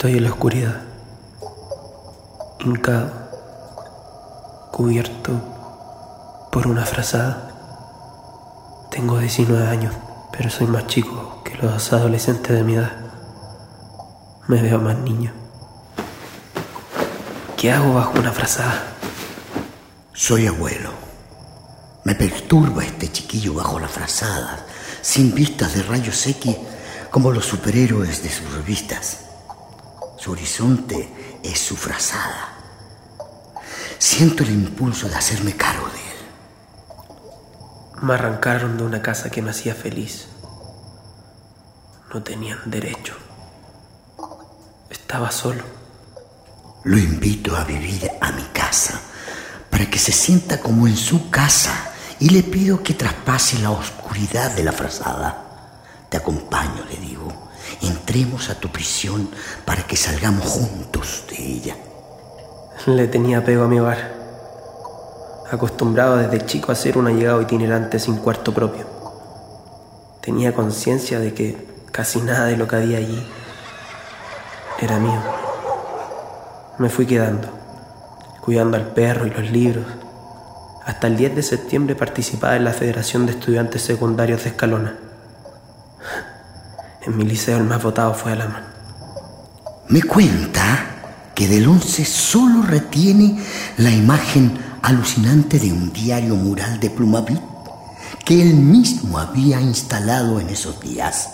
Estoy en la oscuridad, hincado, cubierto por una frazada. Tengo 19 años, pero soy más chico que los adolescentes de mi edad. Me veo más niño. ¿Qué hago bajo una frazada? Soy abuelo. Me perturba este chiquillo bajo la frazada, sin vistas de rayos X como los superhéroes de sus revistas. Su horizonte es su frazada. Siento el impulso de hacerme cargo de él. Me arrancaron de una casa que me hacía feliz. No tenían derecho. Estaba solo. Lo invito a vivir a mi casa para que se sienta como en su casa y le pido que traspase la oscuridad de la frazada. Te acompaño, le digo. Entremos a tu prisión para que salgamos juntos de ella. Le tenía apego a mi hogar. Acostumbrado desde chico a ser un allegado itinerante sin cuarto propio. Tenía conciencia de que casi nada de lo que había allí era mío. Me fui quedando, cuidando al perro y los libros. Hasta el 10 de septiembre participaba en la Federación de Estudiantes Secundarios de Escalona. En mi liceo el más votado fue Alaman. Me cuenta que del 11 solo retiene la imagen alucinante de un diario mural de Plumavit que él mismo había instalado en esos días,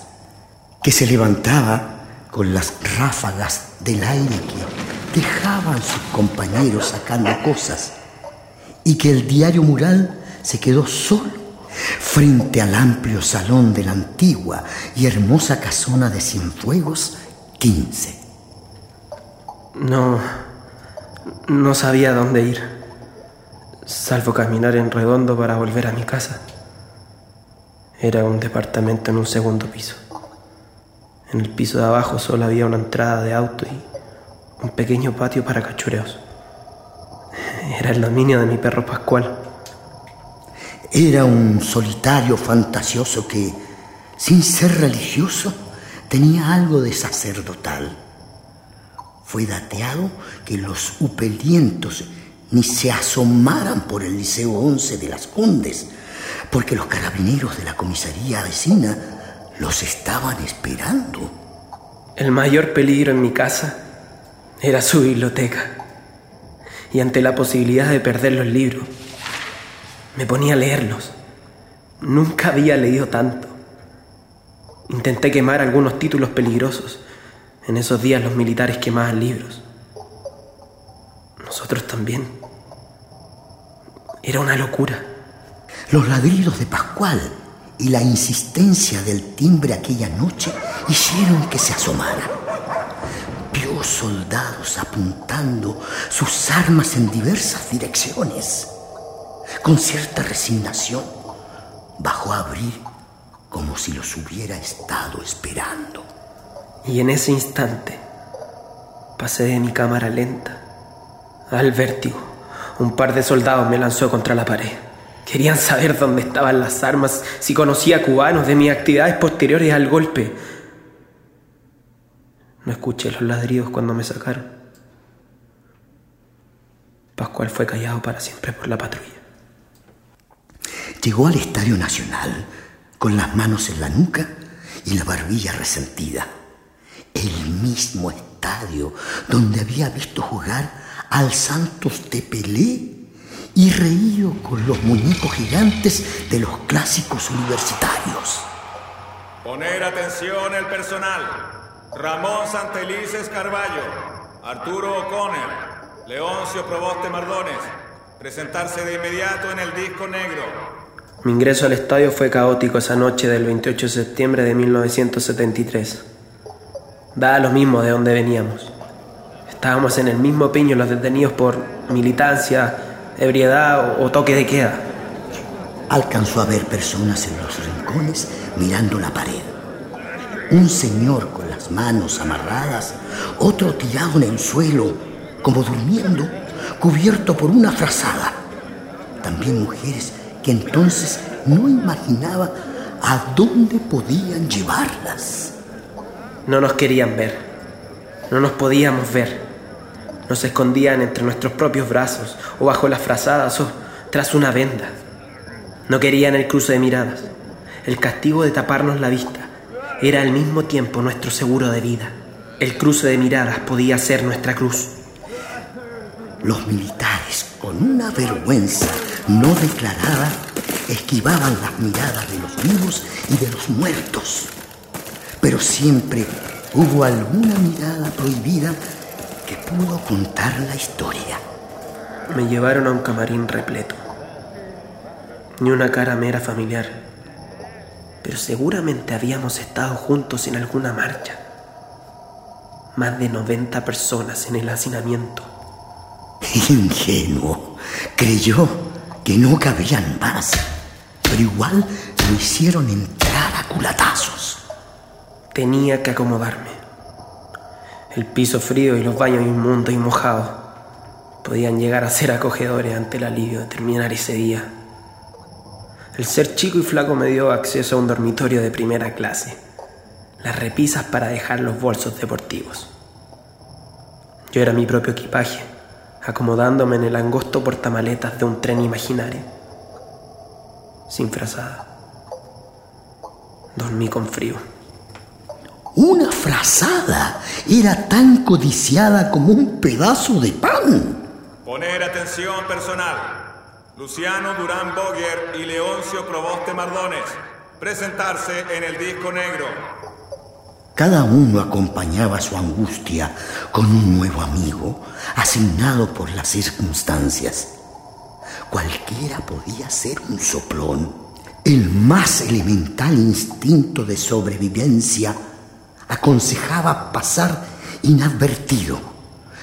que se levantaba con las ráfagas del aire que dejaban sus compañeros sacando cosas y que el diario mural se quedó solo frente al amplio salón de la antigua y hermosa casona de Cienfuegos 15. No, no sabía dónde ir, salvo caminar en redondo para volver a mi casa. Era un departamento en un segundo piso. En el piso de abajo solo había una entrada de auto y un pequeño patio para cachureos. Era el dominio de mi perro Pascual. Era un solitario fantasioso que, sin ser religioso, tenía algo de sacerdotal. Fue dateado que los upelientos ni se asomaran por el Liceo 11 de las Condes, porque los carabineros de la comisaría vecina los estaban esperando. El mayor peligro en mi casa era su biblioteca. Y ante la posibilidad de perder los libros, me ponía a leerlos. Nunca había leído tanto. Intenté quemar algunos títulos peligrosos. En esos días los militares quemaban libros. Nosotros también. Era una locura. Los ladridos de Pascual y la insistencia del timbre aquella noche hicieron que se asomara. Vio soldados apuntando sus armas en diversas direcciones. Con cierta resignación, bajó a abrir como si los hubiera estado esperando. Y en ese instante pasé de mi cámara lenta al vértigo. Un par de soldados me lanzó contra la pared. Querían saber dónde estaban las armas, si conocía cubanos de mis actividades posteriores al golpe. No escuché los ladridos cuando me sacaron. Pascual fue callado para siempre por la patrulla. Llegó al Estadio Nacional con las manos en la nuca y la barbilla resentida. El mismo estadio donde había visto jugar al Santos de Pelé y reído con los muñecos gigantes de los clásicos universitarios. Poner atención el personal. Ramón Santelices Carballo, Arturo O'Connor, Leoncio Proboste Mardones. Presentarse de inmediato en el disco negro. Mi ingreso al estadio fue caótico esa noche del 28 de septiembre de 1973. Da lo mismo de dónde veníamos. Estábamos en el mismo piño los detenidos por militancia, ebriedad o toque de queda. Alcanzó a ver personas en los rincones mirando la pared. Un señor con las manos amarradas, otro tirado en el suelo, como durmiendo, cubierto por una frazada. También mujeres que entonces no imaginaba a dónde podían llevarlas. No nos querían ver, no nos podíamos ver. Nos escondían entre nuestros propios brazos o bajo las frazadas o tras una venda. No querían el cruce de miradas. El castigo de taparnos la vista era al mismo tiempo nuestro seguro de vida. El cruce de miradas podía ser nuestra cruz. Los militares, con una vergüenza no declarada, esquivaban las miradas de los vivos y de los muertos. Pero siempre hubo alguna mirada prohibida que pudo contar la historia. Me llevaron a un camarín repleto. Ni una cara mera familiar. Pero seguramente habíamos estado juntos en alguna marcha. Más de 90 personas en el hacinamiento. Ingenuo. Creyó que no cabían más, pero igual lo hicieron entrar a culatazos. Tenía que acomodarme. El piso frío y los baños inmundos y mojados podían llegar a ser acogedores ante el alivio de terminar ese día. El ser chico y flaco me dio acceso a un dormitorio de primera clase, las repisas para dejar los bolsos deportivos. Yo era mi propio equipaje acomodándome en el angosto portamaletas de un tren imaginario, sin frazada. Dormí con frío. Una frazada era tan codiciada como un pedazo de pan. Poner atención personal. Luciano Durán Boguer y Leoncio Proboste Mardones. Presentarse en el disco negro. Cada uno acompañaba su angustia con un nuevo amigo, asignado por las circunstancias. Cualquiera podía ser un soplón. El más elemental instinto de sobrevivencia aconsejaba pasar inadvertido,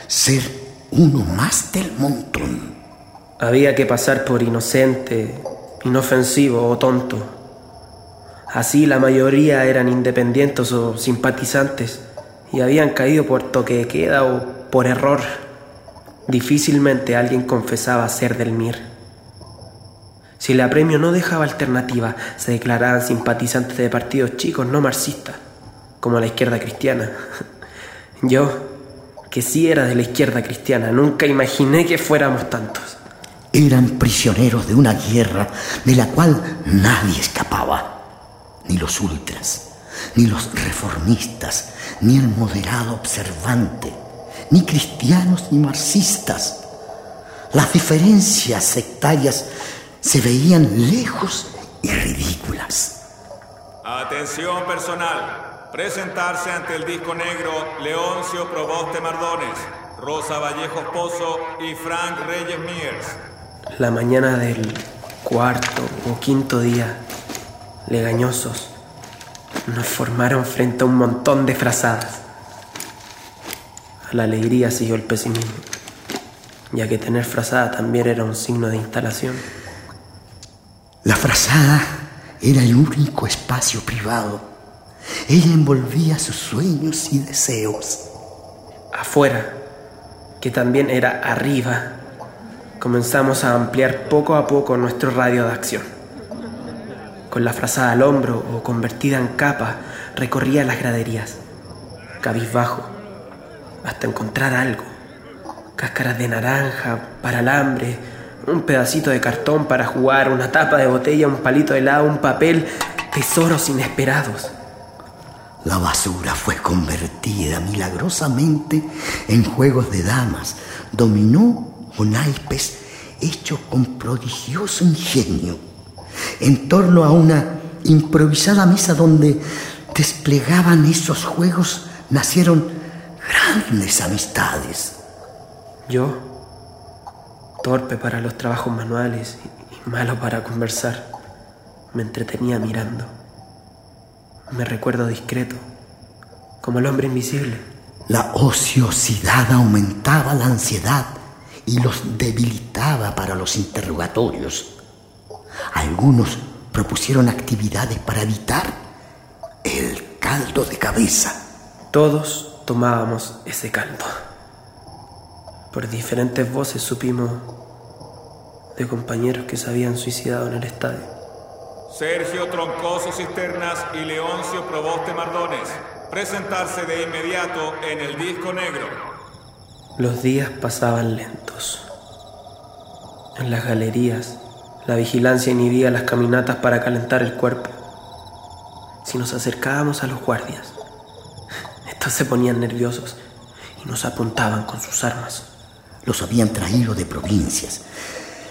ser uno más del montón. Había que pasar por inocente, inofensivo o tonto Así la mayoría eran independientes o simpatizantes y habían caído por toque de queda o por error. Difícilmente alguien confesaba ser del MIR. Si el apremio no dejaba alternativa, se declaraban simpatizantes de partidos chicos no marxistas, como la izquierda cristiana. Yo, que sí era de la izquierda cristiana, nunca imaginé que fuéramos tantos. Eran prisioneros de una guerra de la cual nadie escapaba ni los ultras, ni los reformistas, ni el moderado observante, ni cristianos ni marxistas. Las diferencias sectarias se veían lejos y ridículas. Atención personal. Presentarse ante el disco negro Leoncio Proboste Mardones, Rosa Vallejo Pozo y Frank Reyes Miers. La mañana del cuarto o quinto día legañosos, nos formaron frente a un montón de frazadas. A la alegría siguió el pesimismo, ya que tener frazada también era un signo de instalación. La frazada era el único espacio privado. Ella envolvía sus sueños y deseos. Afuera, que también era arriba, comenzamos a ampliar poco a poco nuestro radio de acción con la frazada al hombro o convertida en capa, recorría las graderías, cabizbajo, hasta encontrar algo. Cáscaras de naranja, para alambre, un pedacito de cartón para jugar, una tapa de botella, un palito de helado, un papel, tesoros inesperados. La basura fue convertida milagrosamente en juegos de damas, dominó o naipes hecho con prodigioso ingenio en torno a una improvisada mesa donde desplegaban esos juegos, nacieron grandes amistades. Yo, torpe para los trabajos manuales y malo para conversar, me entretenía mirando. Me recuerdo discreto, como el hombre invisible. La ociosidad aumentaba la ansiedad y los debilitaba para los interrogatorios. Algunos propusieron actividades para evitar el caldo de cabeza. Todos tomábamos ese caldo. Por diferentes voces supimos de compañeros que se habían suicidado en el estadio. Sergio Troncoso Cisternas y Leoncio Proboste Mardones. Presentarse de inmediato en el disco negro. Los días pasaban lentos. En las galerías, la vigilancia inhibía las caminatas para calentar el cuerpo. Si nos acercábamos a los guardias, estos se ponían nerviosos y nos apuntaban con sus armas. Los habían traído de provincias.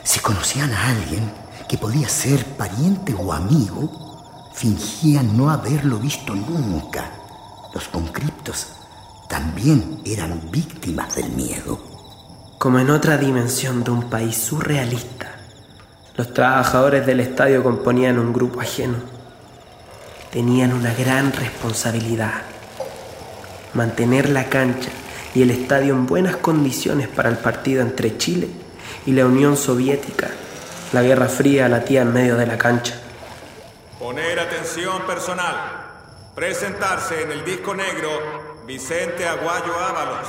Si conocían a alguien que podía ser pariente o amigo, fingían no haberlo visto nunca. Los concriptos también eran víctimas del miedo. Como en otra dimensión de un país surrealista, los trabajadores del estadio componían un grupo ajeno. Tenían una gran responsabilidad. Mantener la cancha y el estadio en buenas condiciones para el partido entre Chile y la Unión Soviética. La Guerra Fría latía en medio de la cancha. Poner atención personal. Presentarse en el disco negro Vicente Aguayo Ábalos,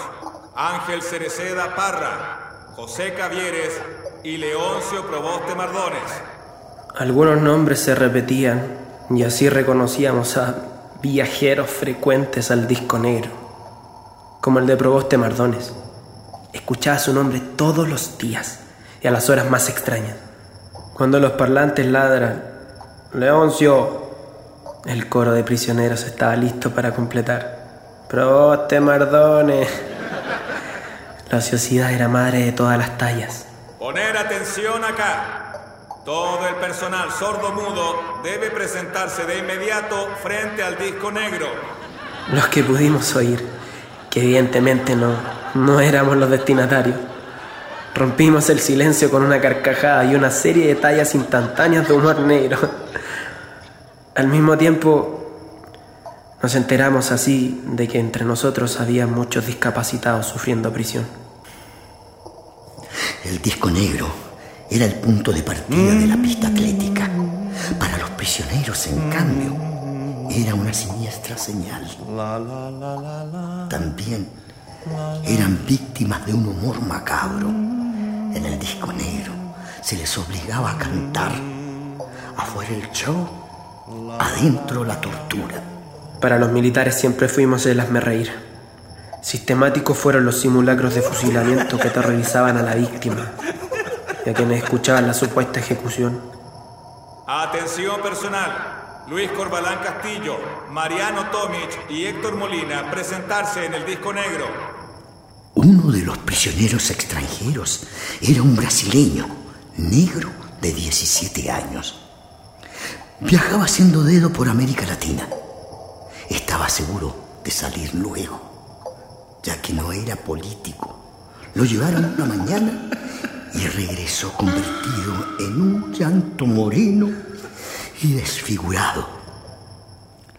Ángel Cereceda Parra, José Cavieres y Leoncio Proboste Mardones. Algunos nombres se repetían y así reconocíamos a viajeros frecuentes al disco negro, como el de Proboste Mardones. Escuchaba su nombre todos los días y a las horas más extrañas. Cuando los parlantes ladran, Leoncio, el coro de prisioneros estaba listo para completar. Proboste Mardones. La ociosidad era madre de todas las tallas. Poner atención acá. Todo el personal sordo-mudo debe presentarse de inmediato frente al disco negro. Los que pudimos oír, que evidentemente no, no éramos los destinatarios. Rompimos el silencio con una carcajada y una serie de tallas instantáneas de humor negro. Al mismo tiempo, nos enteramos así de que entre nosotros había muchos discapacitados sufriendo prisión. El disco negro era el punto de partida de la pista atlética. Para los prisioneros, en cambio, era una siniestra señal. También eran víctimas de un humor macabro. En el disco negro se les obligaba a cantar. Afuera el show, adentro la tortura. Para los militares siempre fuimos el hazme reír. Sistemáticos fueron los simulacros de fusilamiento que aterrorizaban a la víctima y a quienes escuchaban la supuesta ejecución. Atención personal. Luis Corbalán Castillo, Mariano Tomic y Héctor Molina presentarse en el disco negro. Uno de los prisioneros extranjeros era un brasileño, negro de 17 años. Viajaba haciendo dedo por América Latina. Estaba seguro de salir luego, ya que no era político. Lo llevaron una mañana y regresó convertido en un llanto moreno y desfigurado.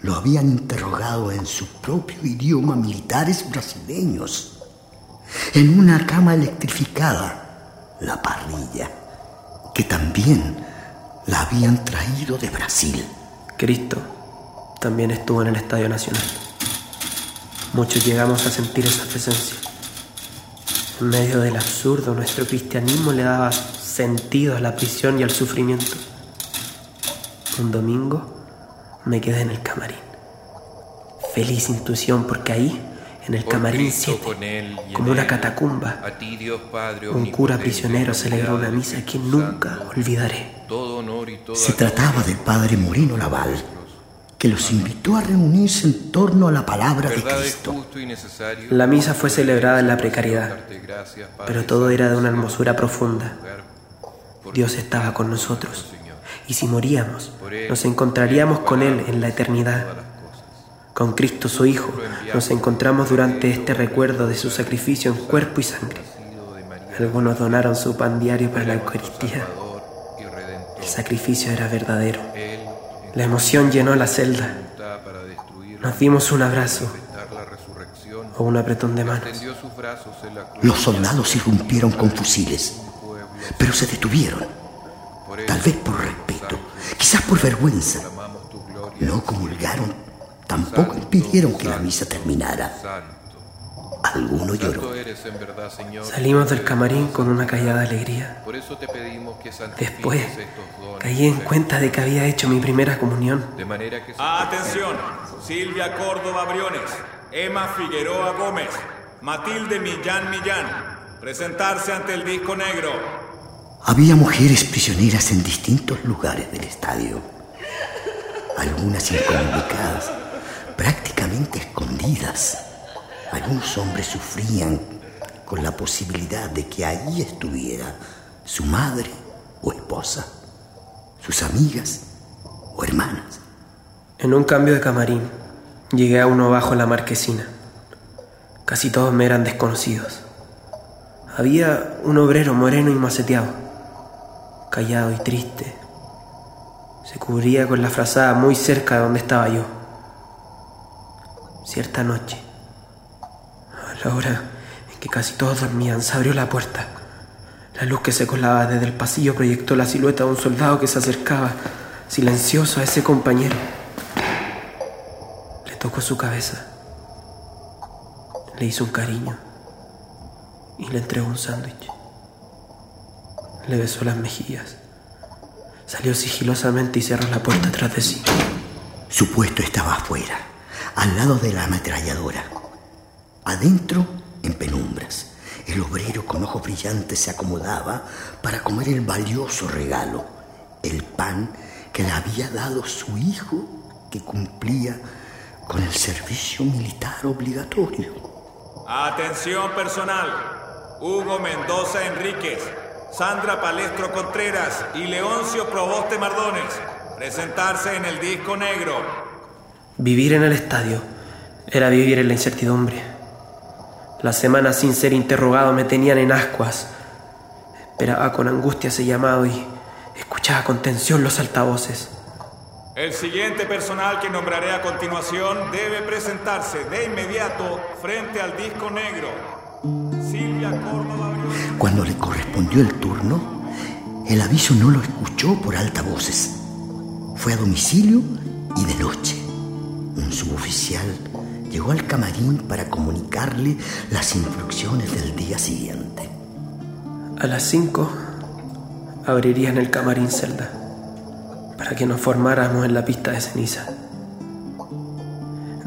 Lo habían interrogado en su propio idioma militares brasileños, en una cama electrificada, la parrilla, que también la habían traído de Brasil. Cristo también estuvo en el Estadio Nacional. Muchos llegamos a sentir esa presencia. En medio del absurdo, nuestro cristianismo le daba sentido a la prisión y al sufrimiento. Un domingo me quedé en el camarín. Feliz intuición porque ahí, en el camarín 7, como una catacumba, un cura prisionero celebró una misa que nunca olvidaré. Se trataba del padre Moreno Laval, que los invitó a reunirse en torno a la palabra de Cristo. La misa fue celebrada en la precariedad, pero todo era de una hermosura profunda. Dios estaba con nosotros, y si moríamos, nos encontraríamos con Él en la eternidad. Con Cristo su Hijo nos encontramos durante este recuerdo de su sacrificio en cuerpo y sangre. Algunos donaron su pan diario para la Eucaristía. El sacrificio era verdadero. La emoción llenó la celda. Nos dimos un abrazo o un apretón de manos. Los soldados irrumpieron con fusiles, pero se detuvieron. Tal vez por respeto, quizás por vergüenza. No comulgaron, tampoco impidieron que la misa terminara. Alguno lloró. Salimos del camarín con una callada alegría. Después caí en cuenta de que había hecho mi primera comunión. Atención, Silvia Córdoba Briones, Emma Figueroa Gómez, Matilde Millán Millán, presentarse ante el disco negro. Había mujeres prisioneras en distintos lugares del estadio. Algunas incomunicadas, prácticamente escondidas. Algunos hombres sufrían con la posibilidad de que ahí estuviera su madre o esposa, sus amigas o hermanas. En un cambio de camarín, llegué a uno bajo la marquesina. Casi todos me eran desconocidos. Había un obrero moreno y maceteado, callado y triste. Se cubría con la frazada muy cerca de donde estaba yo. Cierta noche, la hora en que casi todos dormían, se abrió la puerta. La luz que se colaba desde el pasillo proyectó la silueta de un soldado que se acercaba silencioso a ese compañero tocó su cabeza, le hizo un cariño y le entregó un sándwich. Le besó las mejillas. Salió sigilosamente y cerró la puerta tras de sí. Su puesto estaba afuera, al lado de la ametralladora. Adentro, en penumbras, el obrero con ojos brillantes se acomodaba para comer el valioso regalo, el pan que le había dado su hijo que cumplía con el servicio militar obligatorio. Atención personal. Hugo Mendoza Enríquez, Sandra Palestro Contreras y Leoncio Proboste Mardones. Presentarse en el disco negro. Vivir en el estadio era vivir en la incertidumbre. Las semanas sin ser interrogado me tenían en ascuas. Esperaba con angustia ese llamado y escuchaba con tensión los altavoces. El siguiente personal que nombraré a continuación debe presentarse de inmediato frente al disco negro. Silvia Córdoba Cuando le correspondió el turno, el aviso no lo escuchó por altavoces. Fue a domicilio y de noche. Un suboficial llegó al camarín para comunicarle las instrucciones del día siguiente. A las cinco abrirían el camarín celda para que nos formáramos en la pista de ceniza.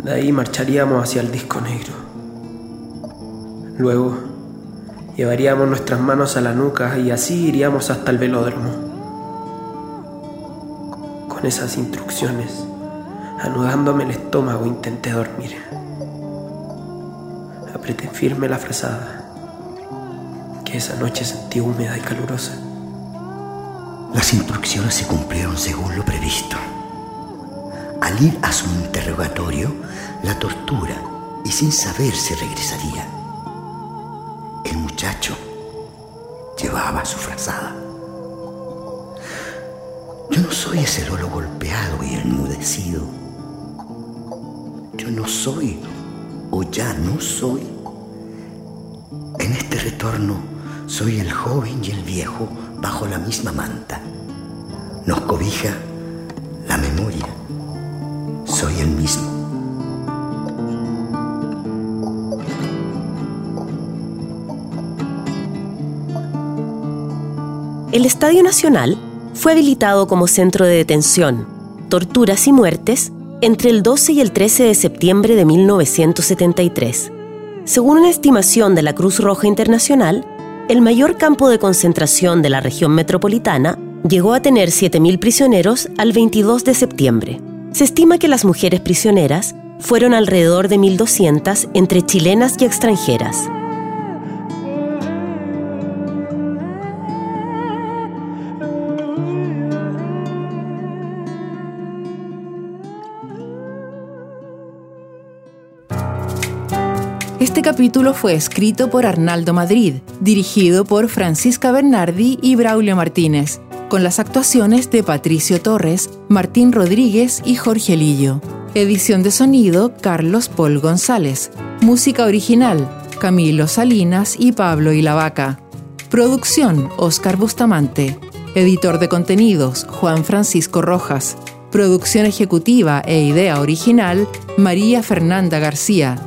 De ahí marcharíamos hacia el disco negro. Luego llevaríamos nuestras manos a la nuca y así iríamos hasta el velódromo. Con esas instrucciones, anudándome el estómago, intenté dormir. Apreté firme la frazada, que esa noche sentí húmeda y calurosa. Las instrucciones se cumplieron según lo previsto. Al ir a su interrogatorio, la tortura y sin saber si regresaría. El muchacho llevaba su frazada. Yo no soy ese lolo golpeado y enmudecido. Yo no soy, o ya no soy. En este retorno soy el joven y el viejo bajo la misma manta. Nos cobija la memoria. Soy el mismo. El Estadio Nacional fue habilitado como centro de detención, torturas y muertes entre el 12 y el 13 de septiembre de 1973. Según una estimación de la Cruz Roja Internacional, el mayor campo de concentración de la región metropolitana llegó a tener 7.000 prisioneros al 22 de septiembre. Se estima que las mujeres prisioneras fueron alrededor de 1.200 entre chilenas y extranjeras. Capítulo fue escrito por Arnaldo Madrid, dirigido por Francisca Bernardi y Braulio Martínez, con las actuaciones de Patricio Torres, Martín Rodríguez y Jorge Lillo. Edición de sonido Carlos Paul González. Música original Camilo Salinas y Pablo Ilavaca. Producción Oscar Bustamante. Editor de contenidos Juan Francisco Rojas. Producción ejecutiva e idea original María Fernanda García.